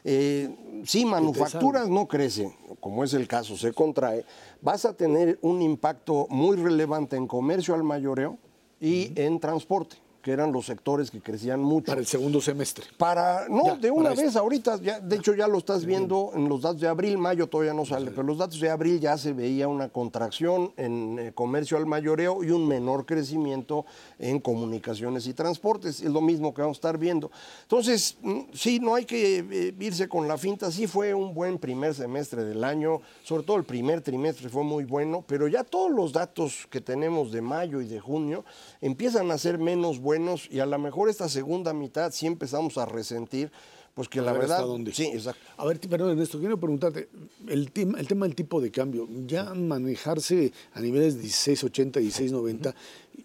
Eh, si manufacturas no crecen, como es el caso, se contrae, vas a tener un impacto muy relevante en comercio al mayoreo y en transporte que eran los sectores que crecían mucho. Para el segundo semestre. Para, no, de una vez ahorita, ya, de hecho ya lo estás viendo en los datos de abril, mayo todavía no sale, pero los datos de abril ya se veía una contracción en eh, comercio al mayoreo y un menor crecimiento en comunicaciones y transportes. Es lo mismo que vamos a estar viendo. Entonces, mm, sí, no hay que eh, irse con la finta, sí fue un buen primer semestre del año, sobre todo el primer trimestre fue muy bueno, pero ya todos los datos que tenemos de mayo y de junio empiezan a ser menos buenos y a lo mejor esta segunda mitad sí empezamos a resentir, pues que la verdad... Sí, exacto. A ver, perdón, Ernesto, quiero preguntarte, el, tema, el tema del tipo de cambio, ya manejarse a niveles 16.80, 16.90, mm,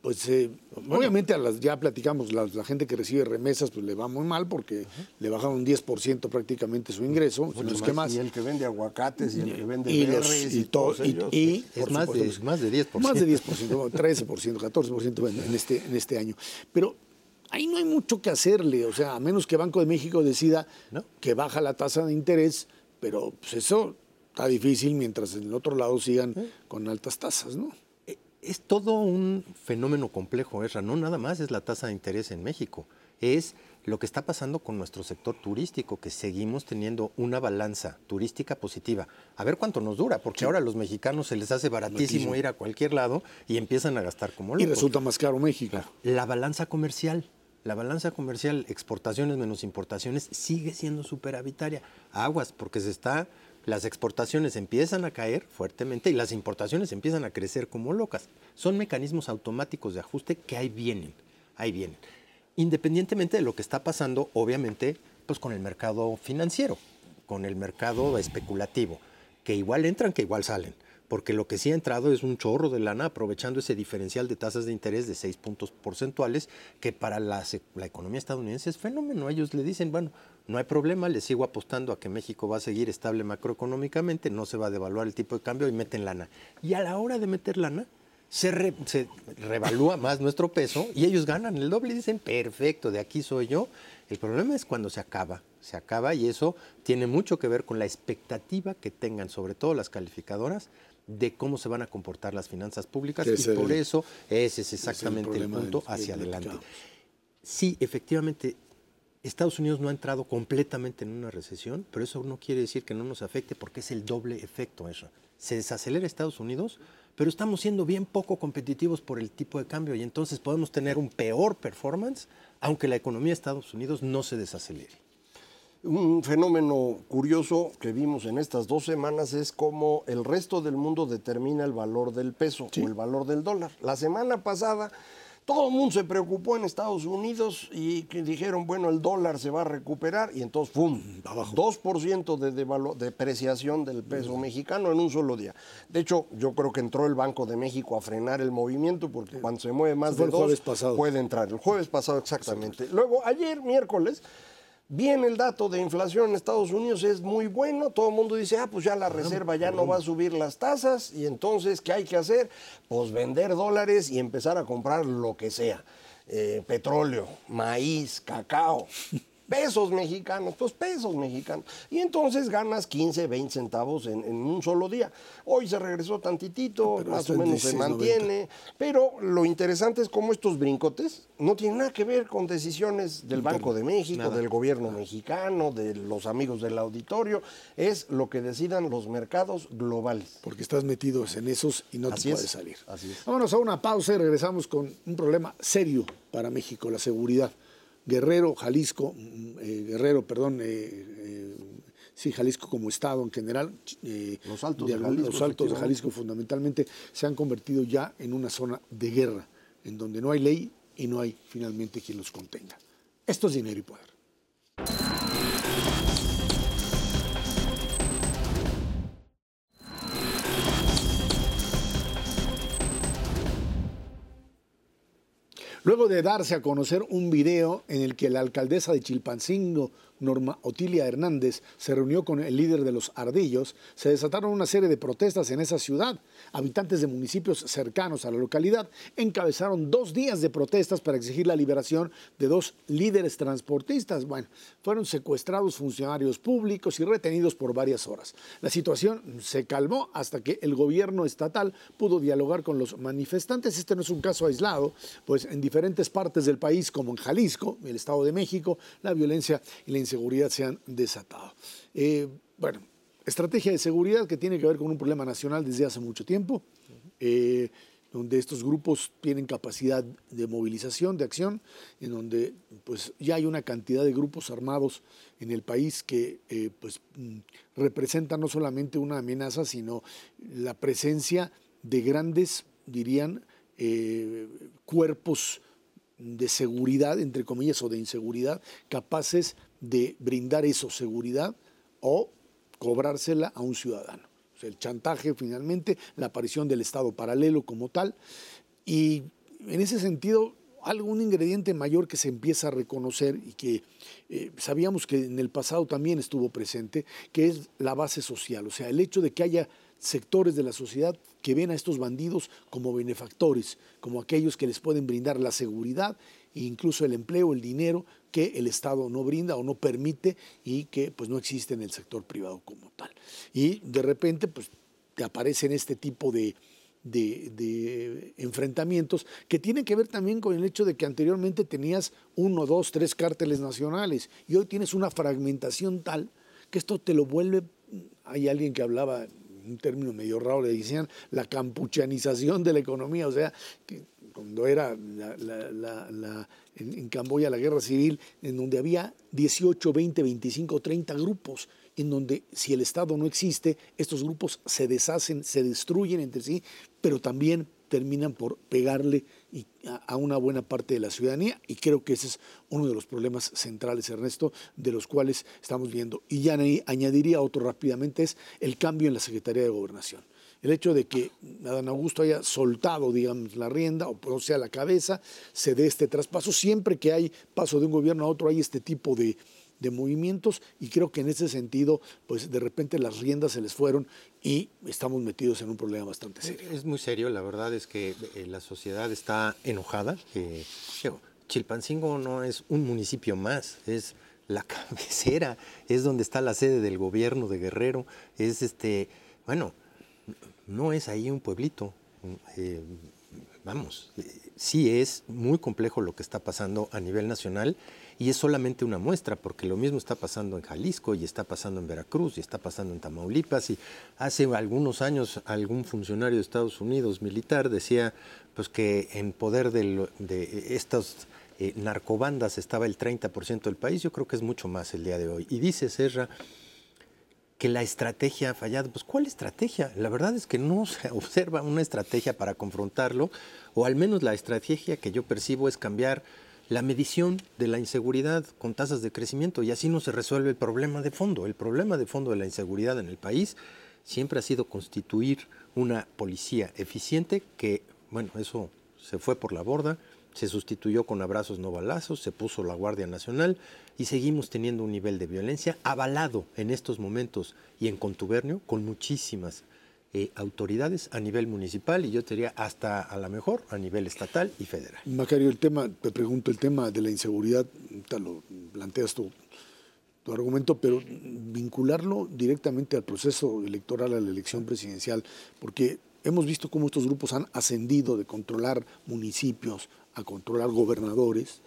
pues eh, obviamente a las, ya platicamos, la, gente que recibe remesas pues le va muy mal porque le bajaron un 10% prácticamente su ingreso, más, Y el que vende aguacates y el que vende y, berries, y, todo, y, es más de, más de 10%. Más de 10%, 13%, 14% en este, en este año. Pero ahí no hay mucho que hacerle, o sea, a menos que Banco de México decida que baja la tasa de interés, pero pues eso está difícil mientras en el otro lado sigan con altas tasas, ¿no? Es todo un fenómeno complejo, Esra. No nada más es la tasa de interés en México, es lo que está pasando con nuestro sector turístico, que seguimos teniendo una balanza turística positiva. A ver cuánto nos dura, porque ahora a los mexicanos se les hace baratísimo ir a cualquier lado y empiezan a gastar como locos. Y resulta más caro México. La balanza comercial, la balanza comercial, exportaciones menos importaciones, sigue siendo superavitaria. Aguas, porque se está las exportaciones empiezan a caer fuertemente y las importaciones empiezan a crecer como locas. Son mecanismos automáticos de ajuste que ahí vienen, ahí vienen. Independientemente de lo que está pasando, obviamente, pues con el mercado financiero, con el mercado especulativo, que igual entran, que igual salen porque lo que sí ha entrado es un chorro de lana aprovechando ese diferencial de tasas de interés de 6 puntos porcentuales, que para la, economía estadounidense es fenómeno. Ellos le dicen, bueno, no hay problema, le sigo apostando a que México va a seguir estable macroeconómicamente, no se va a devaluar el tipo de cambio y meten lana. Y a la hora de meter lana, se, se revalúa más nuestro peso y ellos ganan el doble y dicen, perfecto, de aquí soy yo. El problema es cuando se acaba, se acaba y eso tiene mucho que ver con la expectativa que tengan, sobre todo las calificadoras, de cómo se van a comportar las finanzas públicas y por eso ese es exactamente el, punto hacia adelante. Sí, efectivamente, Estados Unidos no ha entrado completamente en una recesión, pero eso no quiere decir que no nos afecte porque es el doble efecto eso. Se desacelera Estados Unidos, pero estamos siendo bien poco competitivos por el tipo de cambio y entonces podemos tener un peor performance aunque la economía de Estados Unidos no se desacelere. Un fenómeno curioso que vimos en estas dos semanas es cómo el resto del mundo determina el valor del peso o el valor del dólar. La semana pasada todo el mundo se preocupó en Estados Unidos y dijeron, bueno, el dólar se va a recuperar y entonces, ¡pum! Abajo. 2% de, de depreciación del peso mexicano en un solo día. De hecho, yo creo que entró el Banco de México a frenar el movimiento porque cuando se mueve más de dos, puede entrar. El jueves pasado, exactamente. Luego, ayer, miércoles, Bien, el dato de inflación en Estados Unidos es muy bueno. Todo el mundo dice, ah, pues ya la reserva ya no va a subir las tasas. Y entonces, ¿qué hay que hacer? Pues vender dólares y empezar a comprar lo que sea. Eh, petróleo, maíz, cacao pesos mexicanos, pues pesos mexicanos. Y entonces ganas 15, 20 centavos en, un solo día. Hoy se regresó tantitito, más o menos se mantiene, pero lo interesante es cómo estos brincotes no tienen nada que ver con decisiones del Banco de México, del gobierno mexicano, de los amigos del auditorio, es lo que decidan los mercados globales. Porque estás metido en esos y no te puedes salir. Así es. Vámonos a una pausa y regresamos con un problema serio para México, la seguridad Guerrero, Jalisco, mm, eh, Guerrero, perdón, sí, Jalisco como estado en general, los altos, de, Jalisco, los altos de Jalisco fundamentalmente se han convertido ya en una zona de guerra, en donde no hay ley y no hay finalmente quien los contenga. Esto es dinero y poder. Luego de darse a conocer un video en el que la alcaldesa de Chilpancingo Norma Otilia Hernández se reunió con el líder de los Ardillos, se desataron una serie de protestas en esa ciudad. Habitantes de municipios cercanos a la localidad encabezaron dos días de protestas para exigir la liberación de dos líderes transportistas. Bueno, fueron secuestrados funcionarios públicos y retenidos por varias horas. La situación se calmó hasta que el gobierno estatal pudo dialogar con los manifestantes. Este no es un caso aislado, pues en diferentes partes del país, como en Jalisco, el Estado de México, la violencia y la inseguridad se han desatado. Eh, bueno, estrategia de seguridad que tiene que ver con un problema nacional desde hace mucho tiempo, eh, donde estos grupos tienen capacidad de movilización, de acción, en donde pues, ya hay una cantidad de grupos armados en el país que eh, pues, mm, representan no solamente una amenaza, sino la presencia de grandes, dirían, cuerpos de seguridad, entre comillas, o de inseguridad, capaces de brindar eso, seguridad, o cobrársela a un ciudadano. El chantaje finalmente, la aparición del Estado paralelo como tal. Y en ese sentido, algún ingrediente mayor que se empieza a reconocer y que eh, sabíamos que en el pasado también estuvo presente, que es la base social. O sea, el hecho de que haya sectores de la sociedad que ven a estos bandidos como benefactores, como aquellos que les pueden brindar la seguridad e incluso el empleo, el dinero que el Estado no brinda o no permite y que pues no existe en el sector privado como tal. Y de repente pues te aparecen este tipo de, de, enfrentamientos que tienen que ver también con el hecho de que anteriormente tenías uno, dos, tres cárteles nacionales y hoy tienes una fragmentación tal que esto te lo vuelve, hay alguien que hablaba un término medio raro, le decían la campuchanización de la economía, o sea, cuando era en, Camboya la guerra civil, en donde había 18, 20, 25, 30 grupos, en donde si el Estado no existe, estos grupos se deshacen, se destruyen entre sí, pero también terminan por pegarle a una buena parte de la ciudadanía y creo que ese es uno de los problemas centrales, Ernesto, de los cuales estamos viendo. Y ya añadiría otro rápidamente, es el cambio en la Secretaría de Gobernación. El hecho de que Adán Augusto haya soltado, digamos, la rienda, o sea, la cabeza, se dé este traspaso. Siempre que hay paso de un gobierno a otro, hay este tipo de, de movimientos y creo que en ese sentido, pues de repente las riendas se les fueron y estamos metidos en un problema bastante serio. Es muy serio, la verdad es que eh, la sociedad está enojada. que Chilpancingo no es un municipio más, es la cabecera, es donde está la sede del gobierno de Guerrero, es este, bueno, no es ahí un pueblito. Eh, vamos, eh, sí es muy complejo lo que está pasando a nivel nacional y es solamente una muestra, porque lo mismo está pasando en Jalisco y está pasando en Veracruz y está pasando en Tamaulipas. Y hace algunos años algún funcionario de Estados Unidos militar decía pues, que en poder de, estas eh, narcobandas estaba el 30% del país. Yo creo que es mucho más el día de hoy. Y dice Serra que la estrategia ha fallado. Pues ¿cuál estrategia? La verdad es que no se observa una estrategia para confrontarlo, o al menos la estrategia que yo percibo es cambiar la medición de la inseguridad con tasas de crecimiento y así no se resuelve el problema de fondo. El problema de fondo de la inseguridad en el país siempre ha sido constituir una policía eficiente que, bueno, eso se fue por la borda, se sustituyó con abrazos no balazos, se puso la Guardia Nacional y seguimos teniendo un nivel de violencia avalado en estos momentos y en contubernio con muchísimas eh, autoridades a nivel municipal y yo diría hasta a lo mejor a nivel estatal y federal. Macario, el tema, te pregunto, el tema de la inseguridad, te lo planteas tu, tu argumento, pero vincularlo directamente al proceso electoral, a la elección presidencial, porque hemos visto cómo estos grupos han ascendido de controlar municipios a controlar gobernadores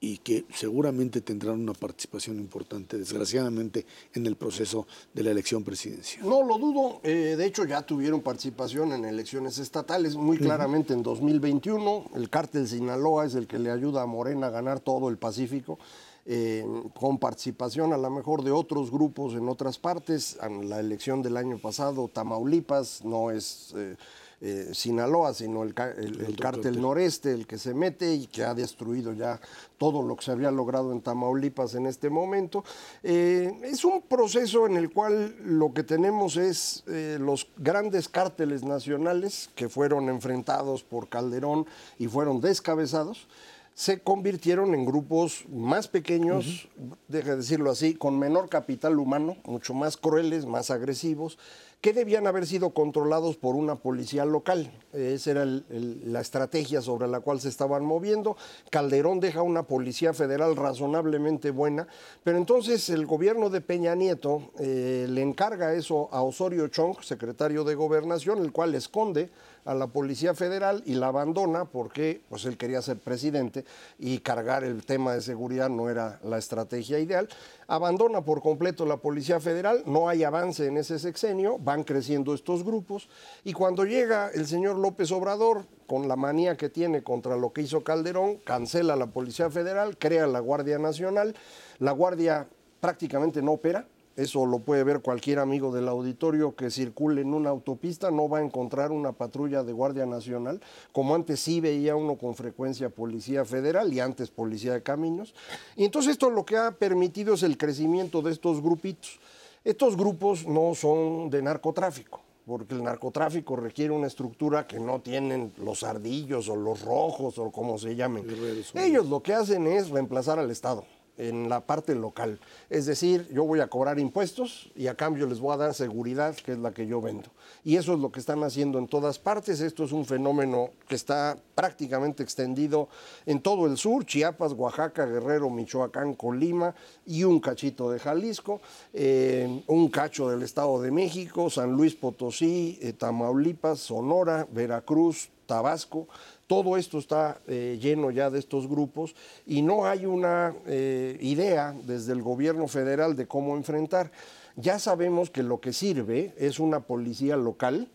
y que seguramente tendrán una participación importante, desgraciadamente, en el proceso de la elección presidencial. No lo dudo, eh, de hecho ya tuvieron participación en elecciones estatales, muy claramente en 2021, el cártel Sinaloa es el que le ayuda a Morena a ganar todo el Pacífico. Eh, con participación a lo mejor de otros grupos en otras partes. En la elección del año pasado, Tamaulipas no es eh, eh, Sinaloa, sino el, cártel noreste, el que se mete y que ha destruido ya todo lo que se había logrado en Tamaulipas en este momento. es un proceso en el cual lo que tenemos es los grandes cárteles nacionales que fueron enfrentados por Calderón y fueron descabezados se convirtieron en grupos más pequeños, deje decirlo así, con menor capital humano, mucho más crueles, más agresivos, que debían haber sido controlados por una policía local. Esa era la estrategia sobre la cual se estaban moviendo. Calderón deja una policía federal razonablemente buena, pero entonces el gobierno de Peña Nieto eh, le encarga eso a Osorio Chong, secretario de Gobernación, el cual esconde a la Policía Federal y la abandona porque pues, él quería ser presidente y cargar el tema de seguridad no era la estrategia ideal. Abandona por completo la Policía Federal, no hay avance en ese sexenio, van creciendo estos grupos y cuando llega el señor López Obrador con la manía que tiene contra lo que hizo Calderón, cancela la Policía Federal, crea la Guardia Nacional, la Guardia prácticamente no opera, eso lo puede ver cualquier amigo del auditorio que circule en una autopista, no va a encontrar una patrulla de Guardia Nacional, como antes sí veía uno con frecuencia Policía Federal y antes Policía de Caminos. Y entonces esto lo que ha permitido es el crecimiento de estos grupitos. Estos grupos no son de narcotráfico, porque el narcotráfico requiere una estructura que no tienen los ardillos o los rojos o como se llamen. Ellos lo que hacen es reemplazar al Estado en la parte local. Es decir, yo voy a cobrar impuestos y a cambio les voy a dar seguridad, que es la que yo vendo. Y eso es lo que están haciendo en todas partes. Esto es un fenómeno que está prácticamente extendido en todo el sur, Chiapas, Oaxaca, Guerrero, Michoacán, Colima y un cachito de Jalisco, eh, un cacho del Estado de México, San Luis Potosí, eh, Tamaulipas, Sonora, Veracruz, Tabasco todo esto está eh, lleno ya de estos grupos y no hay una eh, idea desde el gobierno federal de cómo enfrentar. Ya sabemos que lo que sirve es una policía local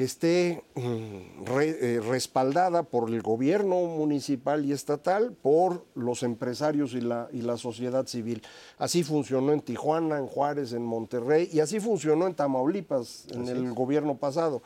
que esté mm, eh, respaldada por el gobierno municipal y estatal, por los empresarios y la, y la sociedad civil. Así funcionó en Tijuana, en Juárez, en Monterrey y así funcionó en Tamaulipas en el gobierno pasado.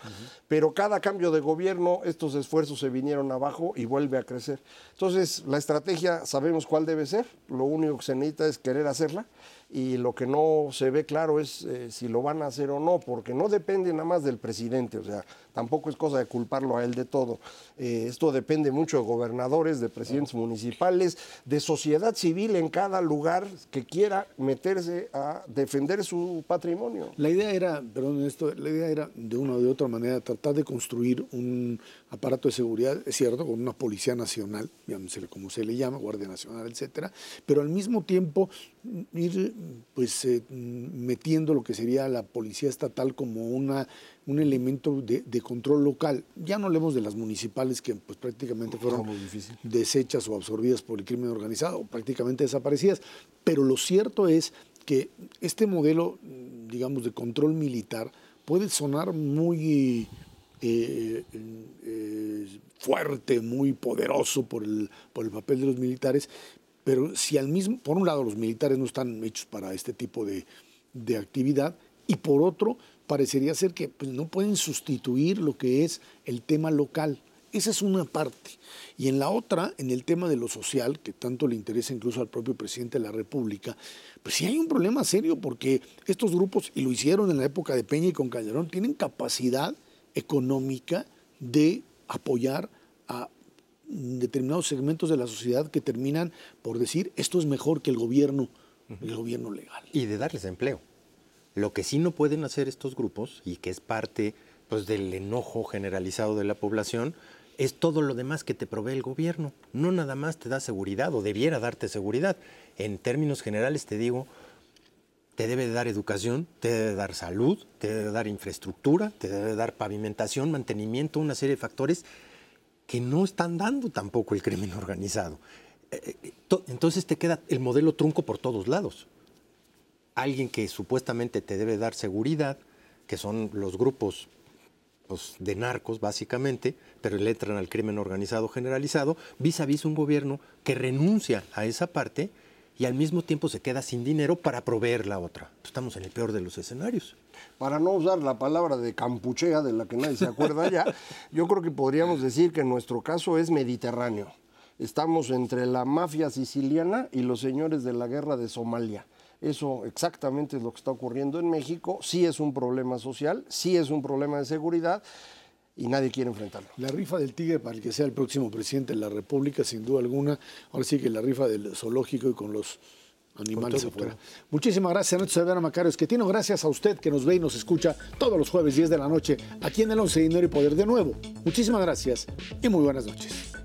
Pero cada cambio de gobierno, estos esfuerzos se vinieron abajo y vuelve a crecer. Entonces, la estrategia sabemos cuál debe ser, lo único que se necesita es querer hacerla y lo que no se ve claro es eh, si lo van a hacer o no, porque no depende nada más del presidente, o sea, tampoco es cosa de culparlo a él de todo. Eh, esto depende mucho de gobernadores, de presidentes municipales, de sociedad civil en cada lugar que quiera meterse a defender su patrimonio. La idea era, perdón, esto, la idea era de una o de otra manera tratar de construir un aparato de seguridad, es cierto, con una policía nacional, llámesele como se le llama, Guardia Nacional, etcétera, pero al mismo tiempo ir pues eh, metiendo lo que sería la policía estatal como una, un elemento de, control local. Ya no hablemos de las municipales que pues, prácticamente fueron deshechas o absorbidas por el crimen organizado, o prácticamente desaparecidas, pero lo cierto es que este modelo, digamos, de control militar puede sonar muy eh, eh, fuerte, muy poderoso por el, por el papel de los militares, pero si al mismo, por un lado los militares no están hechos para este tipo de, actividad y por otro parecería ser que pues, no pueden sustituir lo que es el tema local. Esa es una parte. Y en la otra, en el tema de lo social, que tanto le interesa incluso al propio presidente de la República, pues sí hay un problema serio porque estos grupos, y lo hicieron en la época de Peña y con Calderón, tienen capacidad económica de apoyar a determinados segmentos de la sociedad que terminan por decir esto es mejor que el gobierno, el gobierno legal. Y de darles empleo. Lo que sí no pueden hacer estos grupos, y que es parte pues, del enojo generalizado de la población, es todo lo demás que te provee el gobierno. No nada más te da seguridad o debiera darte seguridad. En términos generales te digo, te debe dar educación, te debe dar salud, te debe dar infraestructura, te debe dar pavimentación, mantenimiento, una serie de factores que no están dando tampoco el crimen organizado. eh, eh, entonces te queda el modelo trunco por todos lados. Alguien que supuestamente te debe dar seguridad, que son los grupos pues, de narcos básicamente, pero le entran al crimen organizado generalizado, vis a vis un gobierno que renuncia a esa parte y al mismo tiempo se queda sin dinero para proveer la otra. Estamos en el peor de los escenarios. Para no usar la palabra de campuchea, de la que nadie se acuerda ya, yo creo que podríamos decir que nuestro caso es mediterráneo. Estamos entre la mafia siciliana y los señores de la guerra de Somalia. Eso exactamente es lo que está ocurriendo en México. Sí es un problema social, sí es un problema de seguridad y nadie quiere enfrentarlo. La rifa del tigre para el que sea el próximo presidente de la República, sin duda alguna. Ahora sí que la rifa del zoológico y con los animales afuera. Muchísimas gracias, Nacho Severa Macarios. Que tiene gracias a usted que nos ve y nos escucha todos los jueves 10 de la noche aquí en el 11 Dinero y Poder de nuevo. Muchísimas gracias y muy buenas noches.